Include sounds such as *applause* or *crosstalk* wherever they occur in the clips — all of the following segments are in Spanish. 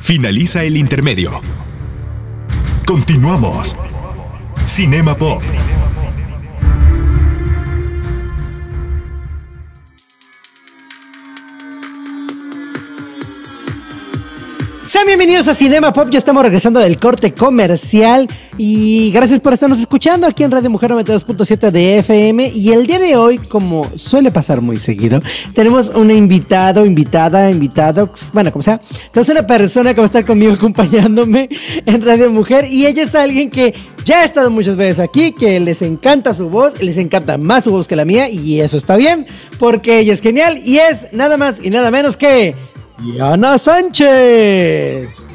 Finaliza el intermedio. Continuamos. Cinema Pop. Sean bienvenidos a Cinema Pop, ya estamos regresando del corte comercial y gracias por estarnos escuchando aquí en Radio Mujer 92.7 de FM y el día de hoy, como suele pasar muy seguido, tenemos un invitado, invitada, invitado, bueno, como sea, tenemos una persona que va a estar conmigo acompañándome en Radio Mujer y ella es alguien que ya ha estado muchas veces aquí, que les encanta su voz, les encanta más su voz que la mía y eso está bien porque ella es genial y es nada más y nada menos que... Diana Sánchez.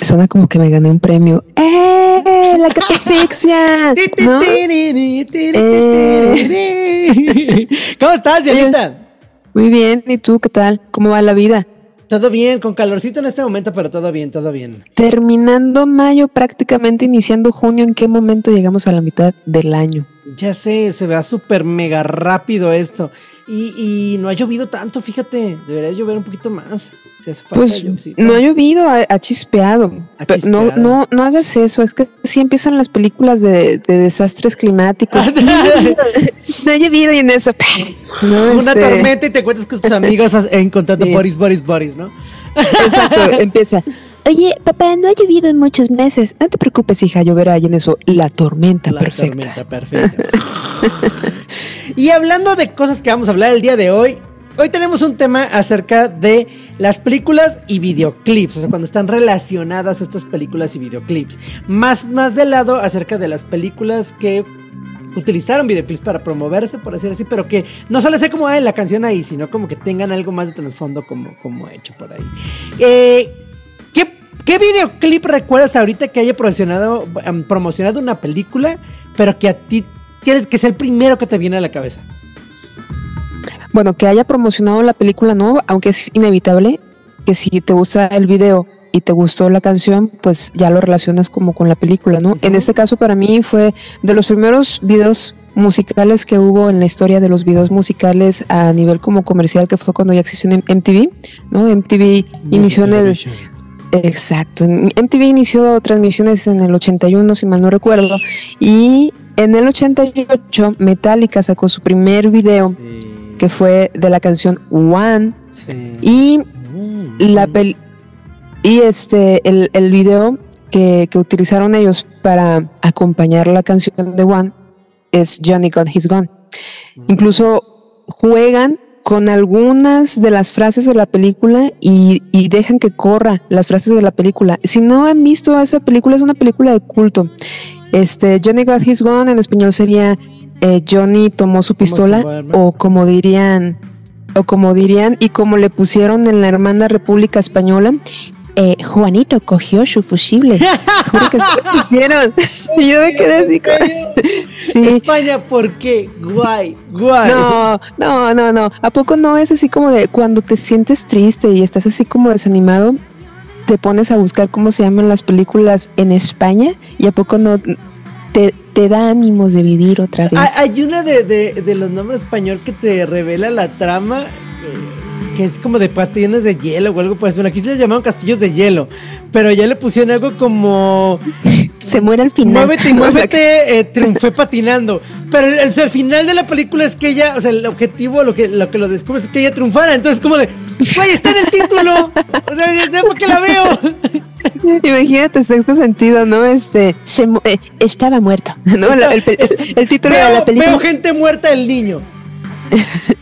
Suena como que me gané un premio. ¡Eh! ¡La catafixia! ¿No? Eh. ¿Cómo estás, Dianita? Muy bien, ¿y tú qué tal? ¿Cómo va la vida? Todo bien, con calorcito en este momento, pero todo bien, todo bien. Terminando mayo, prácticamente iniciando junio, ¿en qué momento llegamos a la mitad del año? Ya sé, se vea súper mega rápido esto. Y, y, no ha llovido tanto, fíjate. Debería llover un poquito más. Si hace falta pues no ha llovido, ha, ha, chispeado. ha. No, no, no hagas eso. Es que sí empiezan las películas de, de desastres climáticos. *laughs* no, ha llovido, no ha llovido y en eso. No, Una este... tormenta y te cuentas con tus amigos encontrando sí. Boris, Boris, Boris, ¿no? Exacto, *laughs* empieza. Oye, papá, no ha llovido en muchos meses. No te preocupes, hija, lloverá y en eso la tormenta la perfecta. Tormenta perfecta. *laughs* y hablando de cosas que vamos a hablar el día de hoy, hoy tenemos un tema acerca de las películas y videoclips, o sea, cuando están relacionadas estas películas y videoclips. Más, más de lado acerca de las películas que utilizaron videoclips para promoverse, por decir así, pero que no solo sea como ah, la canción ahí, sino como que tengan algo más de trasfondo como, como hecho por ahí. Eh, ¿qué, ¿Qué videoclip recuerdas ahorita que haya promocionado, um, promocionado una película, pero que a ti tienes que ser el primero que te viene a la cabeza? Bueno, que haya promocionado la película no, aunque es inevitable que si te gusta el video y te gustó la canción, pues ya lo relacionas como con la película, ¿no? Uh -huh. En este caso para mí fue de los primeros videos musicales que hubo en la historia de los videos musicales a nivel como comercial, que fue cuando ya existió en MTV, ¿no? MTV inició en el... Exacto, MTV inició transmisiones en el 81, si mal no recuerdo, y en el 88 Metallica sacó su primer video, sí. Que fue de la canción One, sí. y mm, la y este, el, el video que, que, utilizaron ellos para acompañar la canción de One es Johnny Got His Gone. Mm. Incluso juegan con algunas de las frases de la película y, y, dejan que corra las frases de la película. Si no han visto esa película, es una película de culto. Este, Johnny Got His Gone en español sería eh, Johnny tomó su pistola o como dirían o como dirían y como le pusieron en la hermana República Española eh, Juanito cogió su fusible. *laughs* Juro que se lo pusieron. Y yo me quedé así con... *laughs* sí. España, ¿por qué? Guay, guay. No, no, no, no. ¿A poco no es así como de cuando te sientes triste y estás así como desanimado? Te pones a buscar cómo se llaman las películas en España y a poco no te, te da ánimos de vivir otra vez. Hay una de, de, de los nombres español que te revela la trama. Eh, que es como de patines de hielo o algo pues bueno aquí se les llamaban castillos de hielo pero ya le pusieron algo como *laughs* se muere al final. Muévete y *laughs* muévete eh, triunfé patinando. Pero el, el, el, final de la película es que ella o sea el objetivo lo que lo que lo descubres es que ella triunfara. Entonces como de güey está en el título o sea ya porque la veo Imagínate sexto sentido, ¿no? Este se, eh, estaba muerto, *laughs* ¿no? Está, el, el, el, título veo, de la película. Veo gente muerta el niño. *laughs*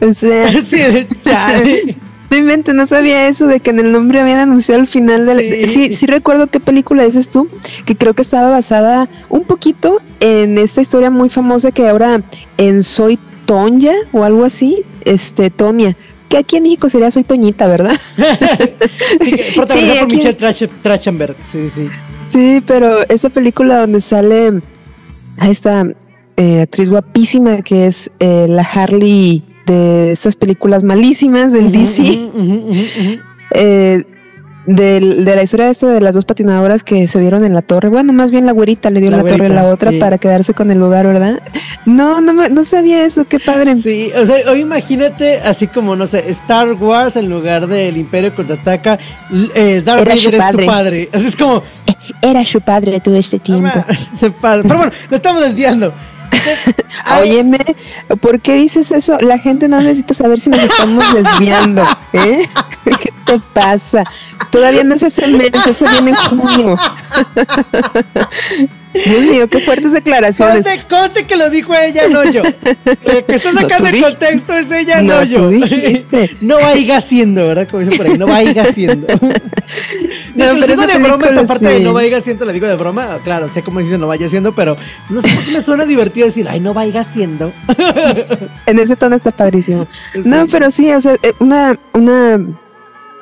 O sea, *laughs* sí, chale. No inventes, no sabía eso de que en el nombre habían anunciado el final de sí. sí, sí recuerdo qué película dices tú, que creo que estaba basada un poquito en esta historia muy famosa que ahora en Soy Tonya o algo así, este Tonia, que aquí en México sería Soy Toñita, ¿verdad? *laughs* sí, protagonizada sí, por Michelle Trash Trachtenberg, sí, sí. Sí, pero esa película donde sale a esta eh, actriz guapísima que es eh, la Harley de estas películas malísimas del uh -huh, DC. Uh -huh, uh -huh. Eh, del- de la historia esta de las dos patinadoras que se dieron en la torre. Bueno, más bien la güerita le dio La la, torre a la otra sí. para quedarse con el lugar, ¿verdad? No, no, no sabía eso, qué padre. Sí, o sea, hoy imagínate así como, no sé, Star Wars en lugar del Imperio contraataca, eh, Darth Era Vader es tu padre. Así es como, Era su padre todo este tiempo. *laughs* Pero bueno, lo estamos desviando. *laughs* Óyeme, ¿por qué dices eso? La gente no necesita saber si nos estamos desviando, ¿eh? *laughs* ¿Qué te pasa? Todavía no es ese mes, eso viene en junio. *laughs* Dios mío, qué fuertes declaraciones. Conste, conste que lo dijo ella, no yo. Lo que está sacando el contexto es ella, no, No, yo. tú dijiste. *laughs* no vaya siendo, ¿verdad? Como dicen por ahí, no vaya siendo. *laughs* No, pero digo esa de broma esta parte de no vaya siendo, la digo de broma. Claro, sé cómo dicen no vaya siendo, pero no sé por qué me suena divertido decir, ay, no vaya siendo. En ese tono está padrísimo. Sí. No, pero sí, o sea, eh, una, una,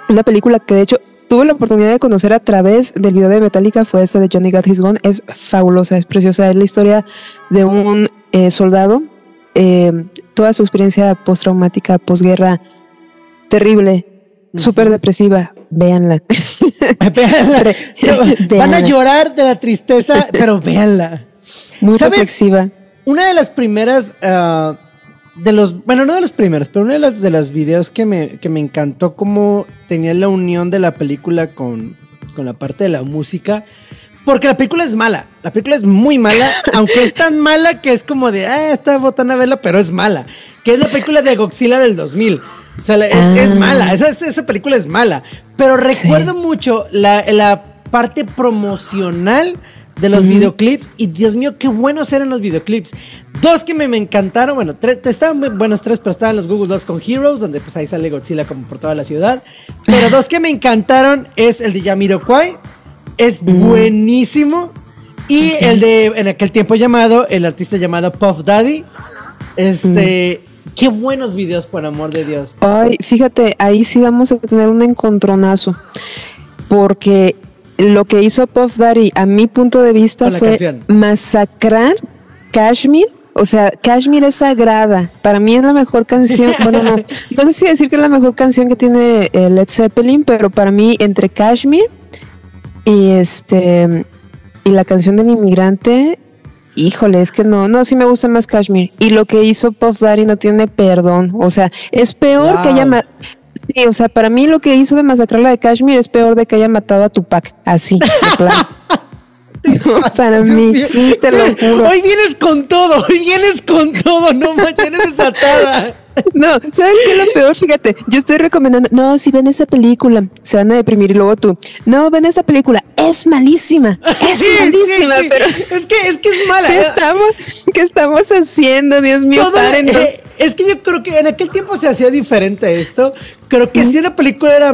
una película que de hecho tuve la oportunidad de conocer a través del video de Metallica fue esa de Johnny Got His Gun. Es fabulosa, es preciosa. Es la historia de un eh, soldado, eh, toda su experiencia postraumática, posguerra, terrible, súper depresiva. Véanla. *laughs* Véanla. Van a llorar de la tristeza, pero véanla. Muy ¿Sabes? reflexiva. Una de las primeras, ah, de los, bueno, no de los primeros, pero una de las de las videos que me, que me encantó cómo tenía la unión de la película con, con la parte de la música. Porque la película es mala, la película es muy mala, *laughs* aunque es tan mala que es como de, ah, está botana vela, pero es mala. Que es la película de Godzilla del 2000. O sea, es, Ah. es mala, esa, esa película es mala. Pero recuerdo mucho la, la parte promocional de los videoclips y Dios mío, qué buenos eran los videoclips. Dos que me, me encantaron, bueno, tres, estaban muy buenos tres, pero estaban los Google Docs con Heroes, donde pues ahí sale Godzilla como por toda la ciudad. Pero dos que me encantaron es el de Yamiroquai, es buenísimo. Y el de, en aquel tiempo llamado, el artista llamado Puff Daddy. Este, qué buenos videos, por amor de Dios. Ay, fíjate, ahí sí vamos a tener un encontronazo. Porque lo que hizo Puff Daddy, a mi punto de vista, fue canción. masacrar Kashmir. O sea, Kashmir es sagrada. Para mí es la mejor canción. *laughs* Bueno, no, no sé si decir que es la mejor canción que tiene eh, Led Zeppelin, pero para mí, entre Kashmir y este y la canción del inmigrante, híjole, es que no, no, sí me gusta más Kashmir. Y lo que hizo Puff Daddy no tiene perdón. O sea, es peor Wow. que haya Sí, o sea, para mí lo que hizo de masacrar la de Kashmir es peor de que haya matado a Tupac. Así, *laughs* *laughs* para mí, sí, te lo juro. Hoy vienes con todo, hoy vienes con todo, no vienes desatada. *laughs* No, ¿sabes qué es lo peor? Fíjate, yo estoy recomendando, no, si ven esa película, se van a deprimir y luego tú, no, ven esa película, es malísima, es Sí, malísima, sí. pero Es que es que es mala. ¿qué estamos, qué estamos haciendo? Dios mío, Todo- eh, es que yo creo que en aquel tiempo se hacía diferente esto. Creo que si una película era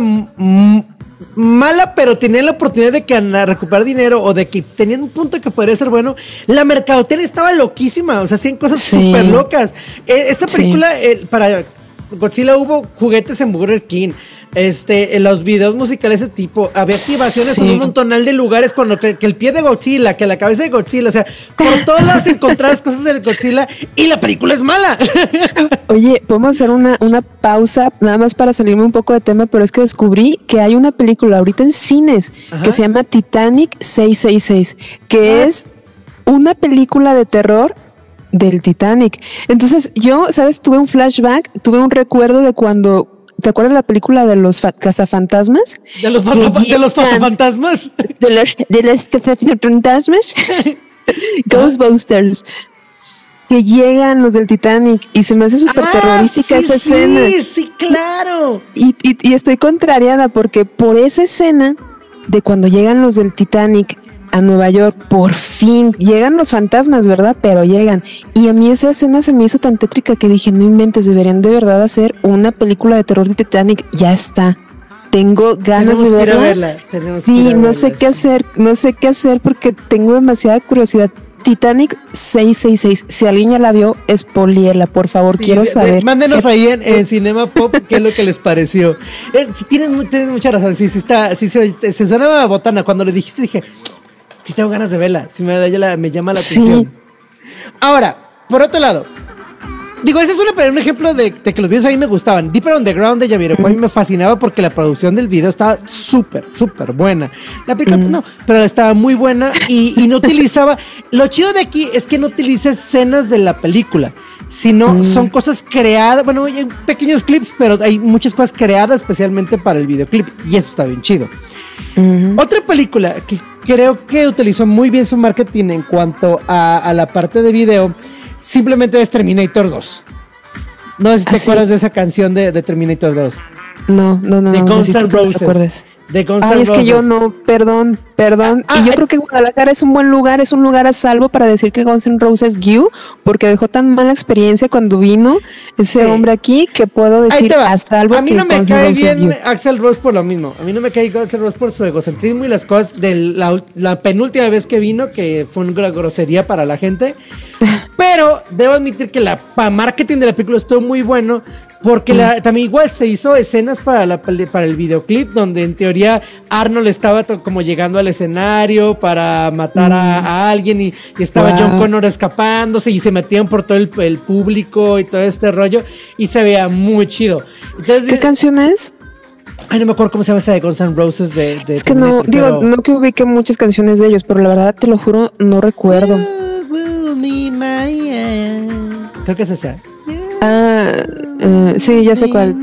mala, pero tenían la oportunidad de que recuperar dinero o de que tenían un punto que podría ser bueno, la mercadotecnia estaba loquísima. O sea, hacían cosas Sí. súper locas. Eh, esa Sí. película, eh, para Godzilla hubo juguetes en Burger King. Este, en los videos musicales de tipo, había activaciones en un montonal de lugares cuando que, que el pie de Godzilla, que la cabeza de Godzilla, o sea, por todos lados encontrabas cosas de Godzilla y la película es mala. *laughs* Oye, podemos hacer una, una pausa nada más para salirme un poco de tema, pero es que descubrí que hay una película ahorita en cines Ajá. que se llama Titanic 666, que Ah. es una película de terror del Titanic. Entonces yo, ¿sabes? Tuve un flashback, tuve un recuerdo de cuando... ¿Te acuerdas de la película de los fa- cazafantasmas? De los, de los llegan- fantasmas. De los, de los cazafantasmas. *laughs* Ghostbusters. Que llegan los del Titanic y se me hace súper terrorífica Ah, sí, esa escena. Sí, sí, claro. Y, y- y estoy contrariada porque por esa escena de cuando llegan los del Titanic a Nueva York, por fin llegan los fantasmas, ¿verdad? Pero llegan. Y a mí esa escena se me hizo tan tétrica que dije, no inventes, deberían de verdad hacer una película de terror de Titanic. Ya está. Tengo ganas Tenemos de verla. sí, no sé qué hacer, no sé qué hacer porque tengo demasiada curiosidad. Titanic 666. Si alguien ya la vio, espoliela, por favor, Sí, quiero saber. Mándenos ahí en, en Cinema Pop qué es lo que les pareció. Es- tienes, tienes mucha razón. Sí, sí, está, sí se, se sonaba botana. Cuando le dijiste, dije, sí tengo ganas de verla. Sí me, la- llama la Sí. atención. Ahora, por otro lado, digo, ese es un, un ejemplo de, que los videos a mí me gustaban. Deeper Underground de Jamiroquai me fascinaba porque la producción del video estaba súper, súper buena. La película, pues, no, pero estaba muy buena y, no utilizaba. Lo chido de aquí es que no utiliza escenas de la película sino son cosas creadas, bueno, hay pequeños clips, pero hay muchas cosas creadas especialmente para el videoclip y eso está bien chido. Otra película que creo que utilizó muy bien su marketing en cuanto a, la parte de video, simplemente es Terminator 2. No sé si te ¿Ah, acuerdas de esa canción de, de Terminator 2. No, no, no. De no, Guns N' Roses. De Ay, es que yo no, perdón, perdón. y yo creo que Guadalajara es un buen lugar, es un lugar a salvo para decir que Guns N' Roses Guiu, porque dejó tan mala experiencia cuando vino ese hombre aquí que puedo decir a salvo. A mí no me cae bien Axel Rose por lo mismo. A mí no me cae Axel Rose por su egocentrismo y las cosas de la, penúltima vez que vino, que fue una grosería para la gente. Pero debo admitir que la marketing de la película estuvo muy bueno porque también igual se hizo escenas para, la, para el videoclip donde en teoría Arnold estaba como llegando al escenario para matar a, mm. alguien y, estaba John Connor escapándose y se metían por todo el, público y todo este rollo y se veía muy chido. ¿Qué canción es? Ay, no me acuerdo cómo se llama esa de Guns N' Roses de, Es que no, digo, no que ubique muchas canciones de ellos, pero la verdad te lo juro, no recuerdo. Creo que es esa. Ah, eh, sí, ya sé cuál.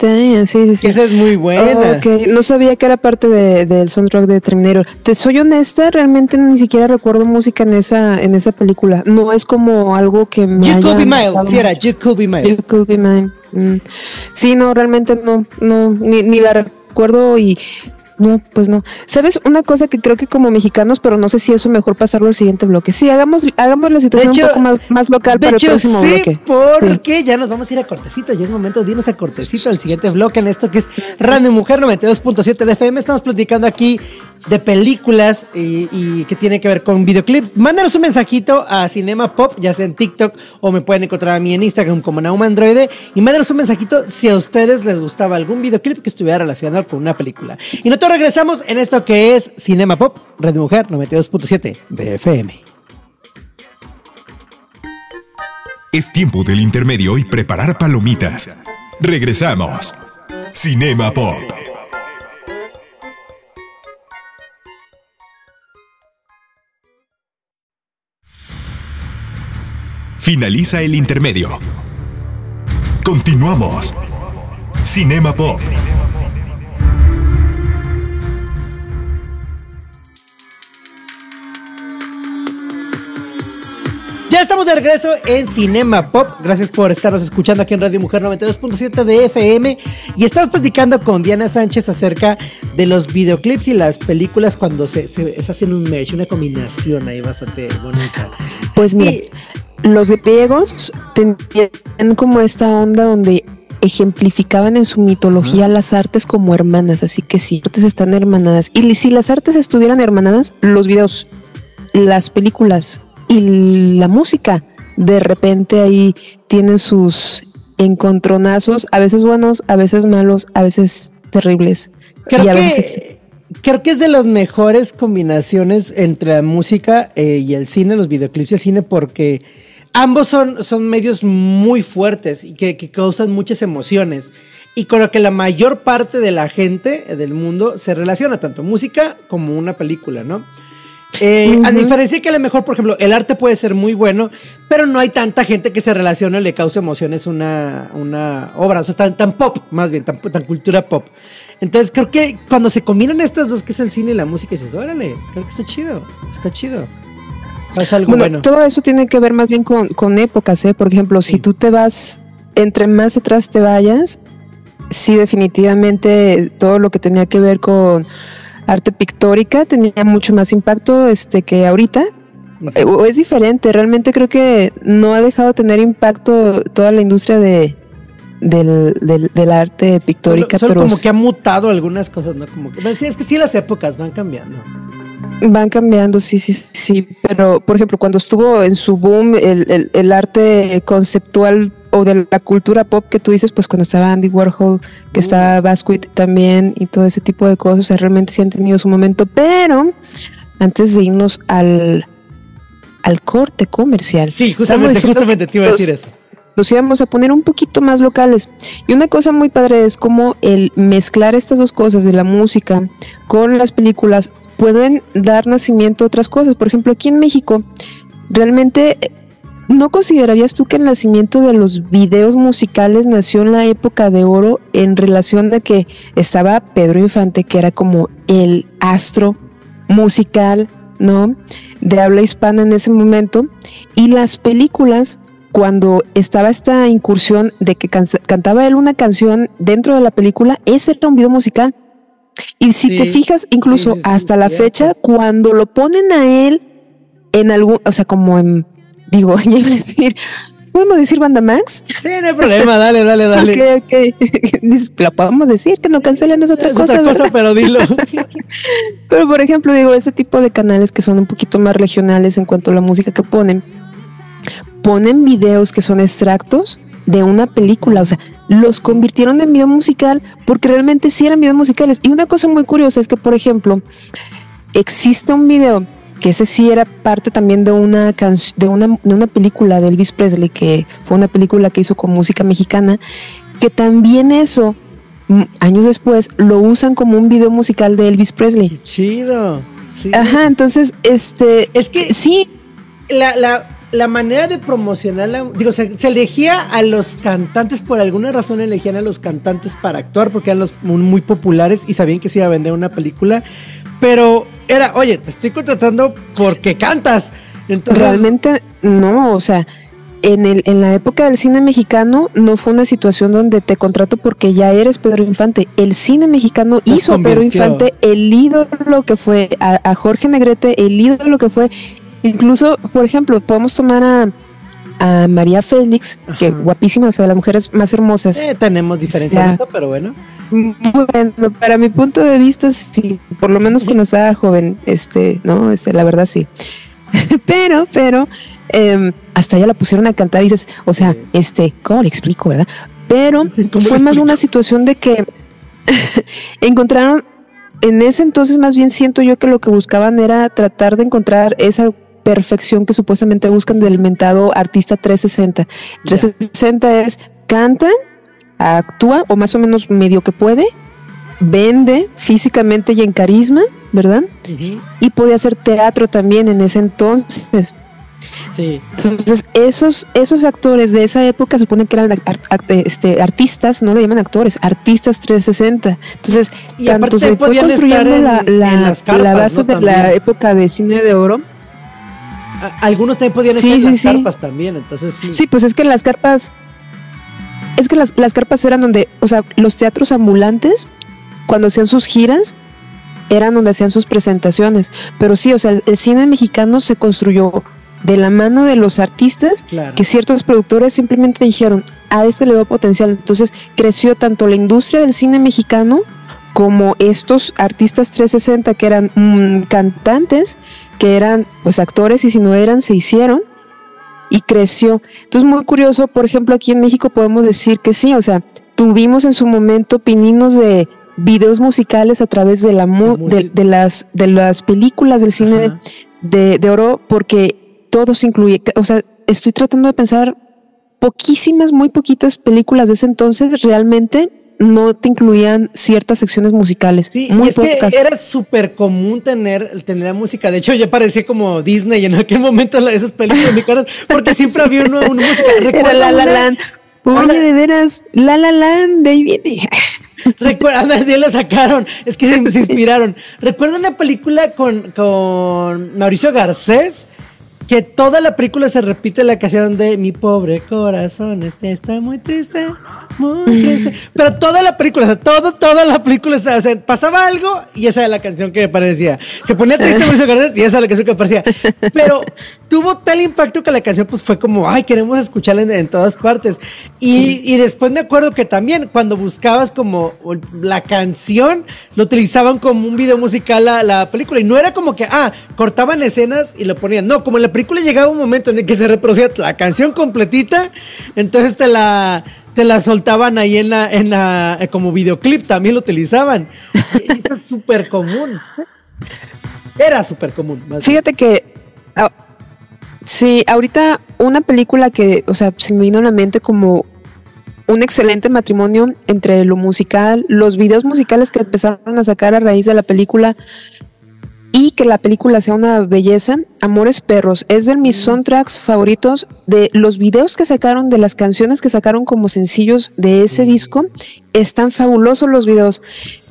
Sí, sí, sí. Esa es muy buena. No sabía que era parte de, del soundtrack de Terminator. Te soy honesta, realmente ni siquiera recuerdo música en esa, en esa película. No es como algo que me. You could be mine. Sí, era You could be mine. You could be mine. Mm. Sí, no, realmente no, no, ni, ni la recuerdo y no, pues no. ¿Sabes? Una cosa que creo que como mexicanos, pero no sé si eso mejor pasarlo al siguiente bloque. Sí, hagamos, hagamos la situación un poco más, local para el próximo sí, bloque. Porque ya nos vamos a ir a cortecito. Ya es momento de irnos a cortecito al siguiente bloque en esto que es Radio Mujer 92.7 de FM. Estamos platicando aquí de películas y, que tiene que ver con videoclips. Mándanos un mensajito a Cinema Pop, ya sea en TikTok o me pueden encontrar a mí en Instagram como Nauma Androide. Y mándanos un mensajito si a ustedes les gustaba algún videoclip que estuviera relacionado con una película. Y no te regresamos en esto que es Cinema Pop, Red Mujer 92.7 de FM. Es tiempo del intermedio y preparar palomitas. Regresamos. Cinema Pop. Finaliza el intermedio. Continuamos. Cinema Pop. Estamos de regreso en Cinema Pop. Gracias por estarnos escuchando aquí en Radio Mujer 92.7 de FM. Y estamos platicando con Diana Sánchez acerca de los videoclips y las películas cuando se, se, hacen un merch, una combinación ahí bastante bonita. Pues mira, los griegos tenían como esta onda donde ejemplificaban en su mitología las artes como hermanas, así que sí, artes están hermanadas. Y si las artes estuvieran hermanadas, los videos, las películas y la música de repente ahí tienen sus encontronazos, a veces buenos, a veces malos, a veces terribles. Creo, que, creo que es de las mejores combinaciones entre la música eh, y el cine, los videoclips y el cine, porque ambos son, son medios muy fuertes y que, que causan muchas emociones y con lo que la mayor parte de la gente del mundo se relaciona, tanto música como una película, ¿no? Eh, a diferencia que a lo mejor, por ejemplo, el arte puede ser muy bueno, pero no hay tanta gente que se relacione o le cause emociones una, una obra, o sea, tan, tan pop, más bien, tan, cultura pop. Entonces creo que cuando se combinan estas dos, que es el cine y la música, dices, órale, creo que está chido, está chido. Es algo bueno, todo eso tiene que ver más bien con, con épocas, ¿eh? Por ejemplo, si tú te vas, entre más atrás te vayas, sí, definitivamente todo lo que tenía que ver con arte pictórica tenía mucho más impacto este que ahorita. O es diferente, realmente creo que no ha dejado de tener impacto toda la industria de, del, arte pictórica. pero como que ha mutado algunas cosas, ¿no? Como que, es que sí las épocas van cambiando. Van cambiando, sí, sí, sí, pero por ejemplo, cuando estuvo en su boom el, el arte conceptual o de la cultura pop que tú dices, pues cuando estaba Andy Warhol, que estaba Basquiat también y todo ese tipo de cosas, realmente sí han tenido su momento, pero antes de irnos al, al corte comercial. Sí, justamente, justamente te iba a decir eso. Nos íbamos a poner un poquito más locales. Y una cosa muy padre es como el mezclar estas dos cosas de la música con las películas pueden dar nacimiento a otras cosas. Por ejemplo, aquí en México, realmente ¿No considerarías tú que el nacimiento de los videos musicales nació en la época de oro en relación de que estaba Pedro Infante, que era como el astro musical, ¿no? De habla hispana en ese momento, y las películas, cuando estaba esta incursión de que cantaba él una canción dentro de la película, ese era un video musical. Y si te fijas, incluso hasta la fecha, cuando lo ponen a él en algún, o sea, como en Digo, *laughs* ya iba a decir, ¿podemos decir Banda Max? Sí, no hay problema, dale, dale, dale. *laughs* ok, ok. *laughs* Lo podemos decir, que no cancelen es otra cosa. Otra cosa, pero dilo. pero por ejemplo, digo, ese tipo de canales que son un poquito más regionales en cuanto a la música que ponen, ponen videos que son extractos de una película, o sea, los convirtieron en video musical porque realmente sí eran videos musicales. Y una cosa muy curiosa es que, por ejemplo, existe un video que ese sí era parte también de una, de una, de una película de Elvis Presley, que fue una película que hizo con música mexicana, que también eso, mm, años después, lo usan como un video musical de Elvis Presley. chido. Ajá, entonces, este... Es que sí, la, la, la manera de promocionarla, digo, se, se, elegía a los cantantes, por alguna razón elegían a los cantantes para actuar, porque eran los muy populares y sabían que se iba a vender una película, pero era, oye, te estoy contratando porque cantas. Entonces, Realmente no, o sea, en, el, en la época del cine mexicano no fue una situación donde te contrato porque ya eres Pedro Infante. El cine mexicano hizo a Pedro Infante el ídolo que fue, a, Jorge Negrete el ídolo que fue. Incluso, por ejemplo, podemos tomar a, a María Félix, que guapísima, o sea, de las mujeres más hermosas. Eh, tenemos diferencia en eso, pero bueno. Bueno, para mi punto de vista, sí, por lo menos cuando estaba joven, este, no, este, la verdad sí. *laughs* pero, pero, eh, hasta ya la pusieron a cantar y dices, o sea, este, ¿cómo le explico, verdad? Pero *laughs* fue más una situación de que *laughs* encontraron, en ese entonces más bien siento yo que lo que buscaban era tratar de encontrar esa perfección que supuestamente buscan del mentado artista 360. 360 es cantan actúa o más o menos medio que puede, vende físicamente y en carisma, ¿verdad? Y puede hacer teatro también en ese entonces. Sí. Entonces, esos, esos actores de esa época suponen que eran este, artistas, no le llaman actores, artistas 360. Entonces, tanto se fue construyendo la, la, base de la época de cine de oro. Algunos también podían estar en las carpas también, entonces sí. Sí, pues es que las carpas es que las, carpas eran donde, o sea, los teatros ambulantes, cuando hacían sus giras, eran donde hacían sus presentaciones. Pero sí, o sea, el, cine mexicano se construyó de la mano de los artistas que ciertos productores simplemente dijeron, a este le veo potencial. Entonces creció tanto la industria del cine mexicano como estos artistas 360 que eran mm, cantantes, que eran pues actores y si no eran, se hicieron y creció. Entonces, muy curioso, por ejemplo, aquí en México podemos decir que sí, o sea, tuvimos en su momento pininos de videos musicales a través de la, de, las de las películas del cine de, de, oro porque todo se incluye, o sea, estoy tratando de pensar poquísimas, muy poquitas películas de ese entonces realmente no te incluían ciertas secciones musicales. Sí, y es que era súper común tener, tener la música. De hecho, ya parecía como Disney en aquel momento esas películas porque siempre había una, música. *laughs* Recuerda La La Land. Oye, de veras, La La Land, de ahí viene. *laughs* Recuerda, ya la sacaron. Es que se, inspiraron. *laughs* Recuerda una película con, con Mauricio Garcés que toda la película se repite la canción de Mi pobre corazón, este está muy triste, muy triste. Pero toda la película, o sea, todo, toda la película, o sea, pasaba algo y esa era la canción que aparecía. Se ponía triste y esa era la canción que aparecía. Pero tuvo tal impacto que la canción pues fue como, ay, queremos escucharla en, todas partes. Y, y, después me acuerdo que también cuando buscabas como la canción, lo utilizaban como un video musical la, la película. Y no era como que, ah, cortaban escenas y lo ponían. No, como en la película llegaba un momento en el que se reproducía la canción completita, entonces te la te la soltaban ahí en la, en la, eh, como videoclip, también lo utilizaban. Eso es súper común. Era súper común. Fíjate que Sí, ahorita una película que, o sea, se me vino a la mente como un excelente matrimonio entre lo musical, los videos musicales que empezaron a sacar a raíz de la película y que la película sea una belleza. Amores Perros es de mis soundtracks favoritos de los videos que sacaron, de las canciones que sacaron como sencillos de ese disco. Están fabulosos los videos.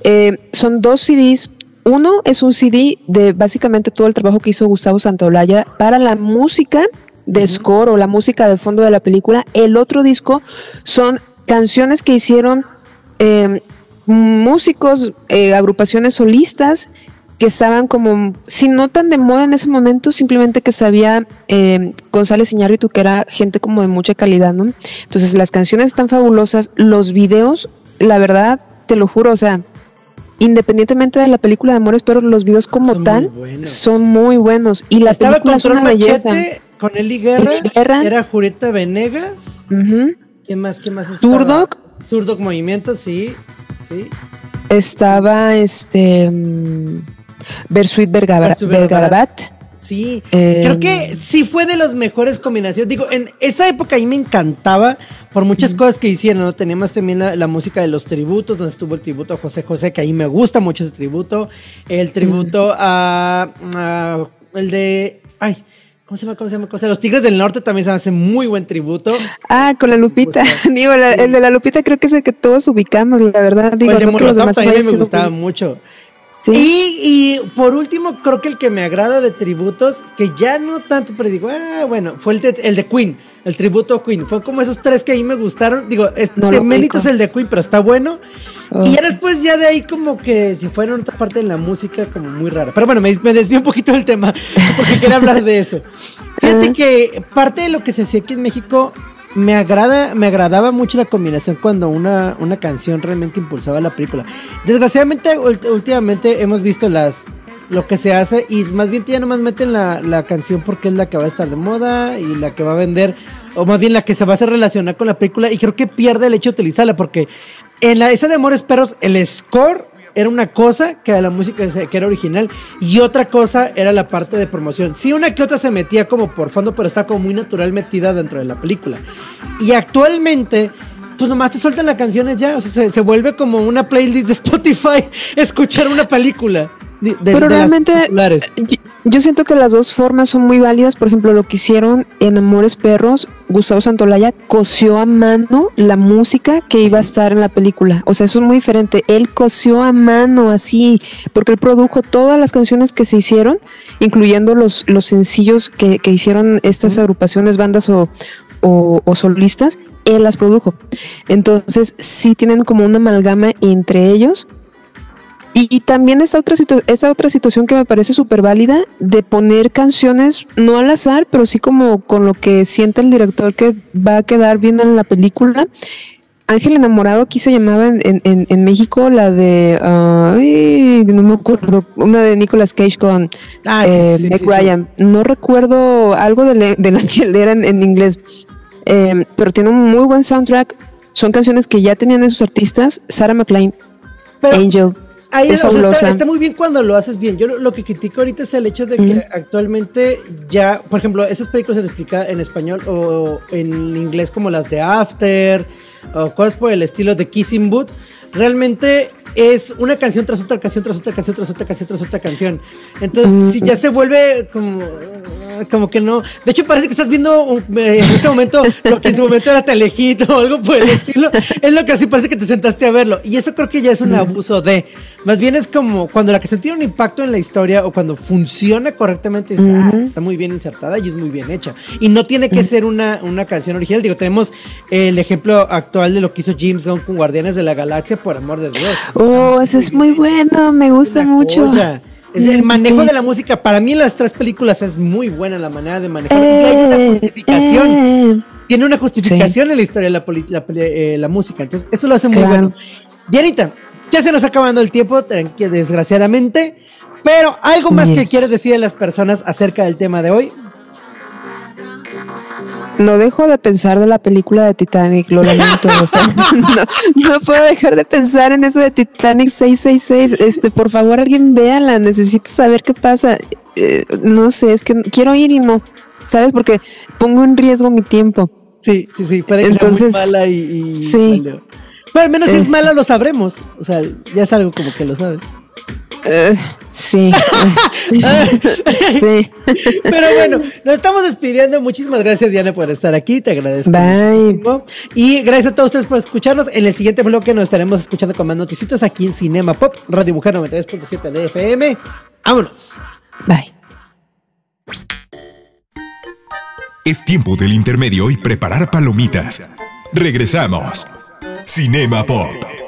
Eh, son dos CDs. Uno es un CD de básicamente todo el trabajo que hizo Gustavo Santaolalla para la música de score o la música de fondo de la película. El otro disco son canciones que hicieron eh, músicos, eh, agrupaciones solistas que estaban como, si no tan de moda en ese momento, simplemente que sabía eh, González Iñárritu que era gente como de mucha calidad, ¿no? Entonces las canciones están fabulosas, los videos, la verdad, te lo juro, o sea, independientemente de la película de Amores, pero los videos como tal son muy buenos. Y la Estaba película es una belleza. Con Eli Guerra, Eli Guerra. era Julieta Venegas. Ujú. ¿Quién más? ¿Quién más? estaba? Zurdok. Zurdok Movimiento, sí. Sí. Estaba este Bersuit Vergarabat. Sí, Eh, creo que sí fue de las mejores combinaciones. Digo, en esa época a mí me encantaba por muchas cosas que hicieron, ¿no? Teníamos también la, la música de los tributos, donde estuvo el tributo a José José, que a mí me gusta mucho ese tributo. El tributo a, a- el de... Ay, ¿cómo se llama? ¿Cómo se llama? Los Tigres del Norte también se hace muy buen tributo. Ah, con la Lupita. *laughs* Digo, la- el de la Lupita creo que es el que todos ubicamos, la verdad. Digo, el de no Molotov también me gustaba muy- mucho. Sí. Y, y por último, creo que el que me agrada de tributos, que ya no tanto, pero digo, ah, bueno, fue el de, el de Queen, el tributo a Queen. Fue como esos tres que a mí me gustaron. Digo, este No mérito es el de Queen, pero está bueno. Oh. Y ya después, ya de ahí, como que si fuera otra parte de la música, como muy rara. Pero bueno, me, me un poquito del tema, porque quería hablar de eso. *laughs* Fíjate Ah. que parte de lo que se hacía aquí en México. Me agrada, me agradaba mucho la combinación cuando una, una canción realmente impulsaba la película. Desgraciadamente, últimamente hemos visto las lo que se hace y más bien ya nomás meten la, la canción porque es la que va a estar de moda y la que va a vender, o más bien la que se va a hacer relacionar con la película y creo que pierde el hecho de utilizarla porque en la esa de Amores Perros el score era una cosa que la música que era original y otra cosa era la parte de promoción. Sí, una que otra se metía como por fondo, pero está como muy natural metida dentro de la película. Y actualmente, pues nomás te sueltan las canciones ya, o sea, se, se vuelve como una playlist de Spotify *laughs* escuchar una película. De- Pero de realmente populares. yo, yo siento que las dos formas son muy válidas. Por ejemplo, lo que hicieron en Amores Perros, Gustavo Santolaya cosió a mano la música que iba a estar en la película. O sea, eso es muy diferente. Él cosió a mano así, porque él produjo todas las canciones que se hicieron, incluyendo los, los sencillos que, que hicieron estas agrupaciones, bandas o, o- o solistas. Él las produjo. Entonces, sí tienen como una amalgama entre ellos. Y, y también esta otra, esta otra situación que me parece súper válida de poner canciones no al azar, pero sí como con lo que siente el director que va a quedar bien en la película. Ángel Enamorado aquí se llamaba en, en- en- en México la de, ay, no me acuerdo, una de Nicolas Cage con Ah, sí, eh, sí, sí, Meg sí. Ryan. No recuerdo algo de, la- de la *laughs* que era en, en inglés, Eh, pero tiene un muy buen soundtrack. Son canciones que ya tenían esos artistas, Sarah McLean, Pero- Angel. Ahí, es o sea, está, está muy bien cuando lo haces bien. Yo lo, lo que critico ahorita es el hecho de que actualmente ya, por ejemplo, esas películas se explica en español o en inglés como las de After o cosas por el estilo de Kissing Boot, realmente es una canción tras otra canción tras otra canción tras otra canción tras otra canción. Entonces, si ya se vuelve como como que no. De hecho, parece que estás viendo eh, en ese momento lo que en su momento era Telejito o algo por el estilo. Es lo que así parece que te sentaste a verlo. Y eso creo que ya es un abuso de. Más bien es como cuando la canción tiene un impacto en la historia o cuando funciona correctamente, dices, ah, está muy bien insertada y es muy bien hecha. Y no tiene que ser una, una canción original. Digo, tenemos el ejemplo actual de lo que hizo James Gunn con Guardianes de la Galaxia, por amor de Dios. Oh, ese es muy bueno, me gusta mucho. Es el manejo sí. de la música, para mí en las tres películas es muy buena la manera de manejar. y hay una Eh, justificación. eh. Tiene una justificación en la historia de la, la, eh, la música. Entonces, eso lo hace muy Claro. bueno. Dianita, ya se nos está acabando el tiempo, desgraciadamente. Pero algo más que quieres decir a las personas acerca del tema de hoy. No dejo de pensar de la película de Titanic, lo lamento. o sea, *laughs* no, no puedo dejar de pensar en eso de Titanic 666. Este, por favor, alguien véala. Necesito saber qué pasa. Eh, no sé, es que quiero ir y no. ¿sabes? Porque pongo en riesgo mi tiempo. Sí, sí, sí, puede que Entonces, sea muy mala y, y sí. Pero al menos si es Es- mala lo sabremos. O sea, ya es algo como que lo sabes. Eh, sí. sí. Pero bueno, nos estamos despidiendo. Muchísimas gracias, Diana, por estar aquí. Te agradezco. Bye. Y gracias a todos ustedes por escucharnos. En el siguiente bloque nos estaremos escuchando con más noticitas aquí en Cinema Pop, Radio Mujer 92.7 de FM. Vámonos. Bye. Es tiempo del intermedio y preparar palomitas. Regresamos. Cinema Pop.